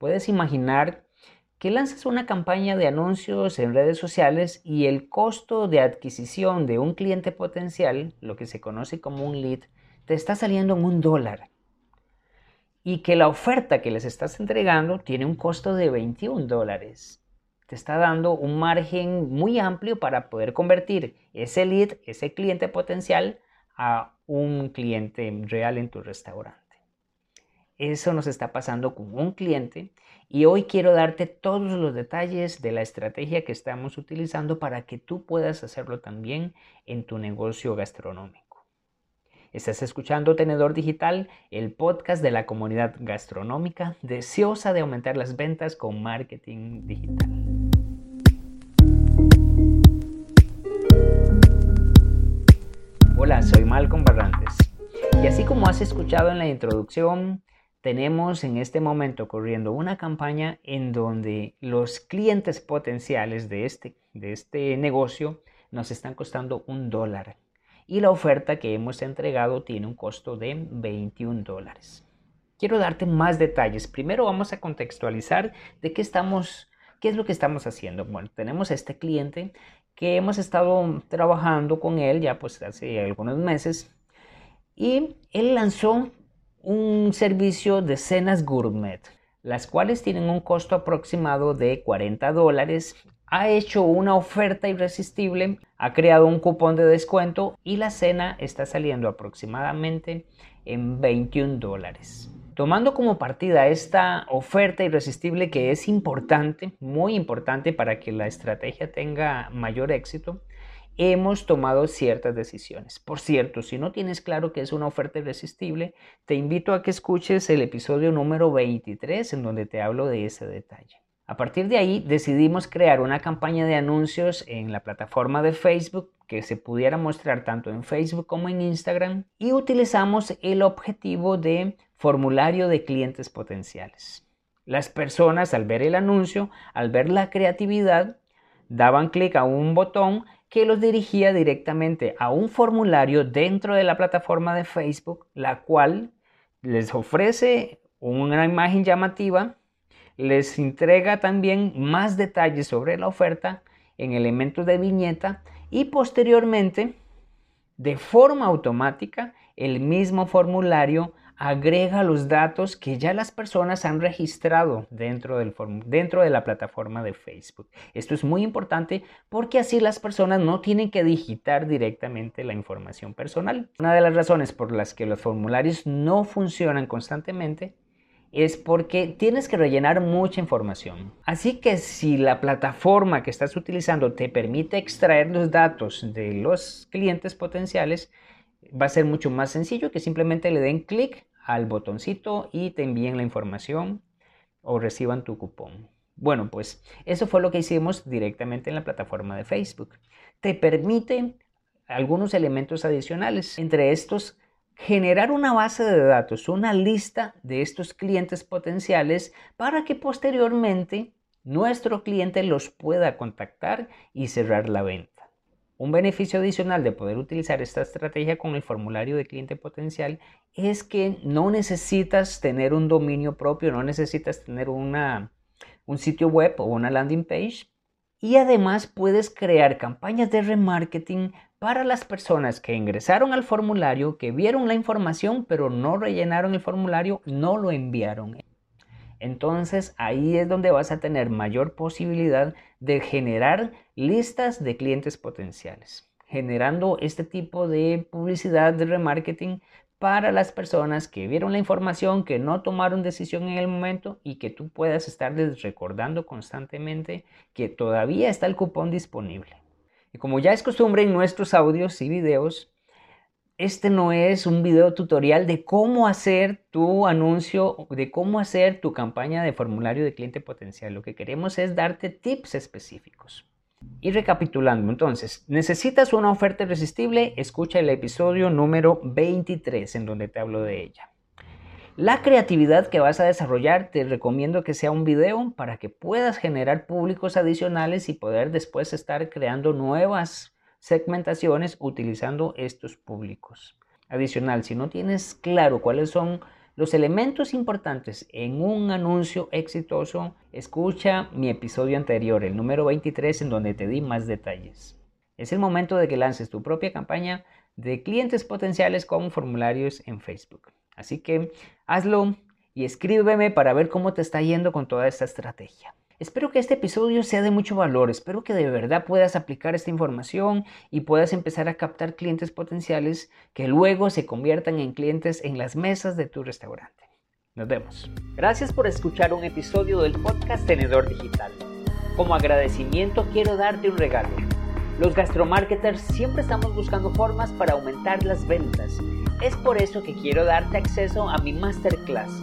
Puedes imaginar que lanzas una campaña de anuncios en redes sociales y el costo de adquisición de un cliente potencial, lo que se conoce como un lead, te está saliendo en un dólar. Y que la oferta que les estás entregando tiene un costo de 21 dólares. Te está dando un margen muy amplio para poder convertir ese lead, ese cliente potencial, a un cliente real en tu restaurante. Eso nos está pasando con un cliente y hoy quiero darte todos los detalles de la estrategia que estamos utilizando para que tú puedas hacerlo también en tu negocio gastronómico. Estás escuchando Tenedor Digital, el podcast de la comunidad gastronómica deseosa de aumentar las ventas con marketing digital. Hola, soy Malcolm Barrantes. Y así como has escuchado en la introducción, tenemos en este momento corriendo una campaña en donde los clientes potenciales de este, de este negocio nos están costando un dólar y la oferta que hemos entregado tiene un costo de 21 dólares. Quiero darte más detalles. Primero vamos a contextualizar de qué estamos, qué es lo que estamos haciendo. Bueno, tenemos a este cliente que hemos estado trabajando con él ya pues hace algunos meses y él lanzó un servicio de cenas gourmet, las cuales tienen un costo aproximado de 40 dólares. Ha hecho una oferta irresistible, ha creado un cupón de descuento y la cena está saliendo aproximadamente en 21 dólares. Tomando como partida esta oferta irresistible que es importante, muy importante para que la estrategia tenga mayor éxito, hemos tomado ciertas decisiones. Por cierto, si no tienes claro que es una oferta irresistible, te invito a que escuches el episodio número 23 en donde te hablo de ese detalle. A partir de ahí decidimos crear una campaña de anuncios en la plataforma de Facebook que se pudiera mostrar tanto en Facebook como en Instagram y utilizamos el objetivo de formulario de clientes potenciales. Las personas al ver el anuncio, al ver la creatividad, daban clic a un botón que los dirigía directamente a un formulario dentro de la plataforma de Facebook, la cual les ofrece una imagen llamativa les entrega también más detalles sobre la oferta en elementos de viñeta y posteriormente, de forma automática, el mismo formulario agrega los datos que ya las personas han registrado dentro, del dentro de la plataforma de Facebook. Esto es muy importante porque así las personas no tienen que digitar directamente la información personal. Una de las razones por las que los formularios no funcionan constantemente es porque tienes que rellenar mucha información. Así que si la plataforma que estás utilizando te permite extraer los datos de los clientes potenciales, va a ser mucho más sencillo que simplemente le den clic al botoncito y te envíen la información o reciban tu cupón. Bueno, pues eso fue lo que hicimos directamente en la plataforma de Facebook. Te permite algunos elementos adicionales, entre estos generar una base de datos, una lista de estos clientes potenciales para que posteriormente nuestro cliente los pueda contactar y cerrar la venta. Un beneficio adicional de poder utilizar esta estrategia con el formulario de cliente potencial es que no necesitas tener un dominio propio, no necesitas tener una, un sitio web o una landing page y además puedes crear campañas de remarketing para las personas que ingresaron al formulario, que vieron la información pero no rellenaron el formulario, no lo enviaron. Entonces ahí es donde vas a tener mayor posibilidad de generar listas de clientes potenciales. Generando este tipo de publicidad de remarketing para las personas que vieron la información, que no tomaron decisión en el momento y que tú puedas estarles recordando constantemente que todavía está el cupón disponible. Y como ya es costumbre en nuestros audios y videos, este no es un video tutorial de cómo hacer tu anuncio, de cómo hacer tu campaña de formulario de cliente potencial. Lo que queremos es darte tips específicos. Y recapitulando, entonces, necesitas una oferta irresistible, escucha el episodio número 23 en donde te hablo de ella. La creatividad que vas a desarrollar te recomiendo que sea un video para que puedas generar públicos adicionales y poder después estar creando nuevas segmentaciones utilizando estos públicos. Adicional, si no tienes claro cuáles son los elementos importantes en un anuncio exitoso, escucha mi episodio anterior, el número 23, en donde te di más detalles. Es el momento de que lances tu propia campaña de clientes potenciales con formularios en Facebook. Así que hazlo y escríbeme para ver cómo te está yendo con toda esta estrategia. Espero que este episodio sea de mucho valor, espero que de verdad puedas aplicar esta información y puedas empezar a captar clientes potenciales que luego se conviertan en clientes en las mesas de tu restaurante. Nos vemos. Gracias por escuchar un episodio del podcast Tenedor Digital. Como agradecimiento quiero darte un regalo. Los gastromarketers siempre estamos buscando formas para aumentar las ventas. Es por eso que quiero darte acceso a mi masterclass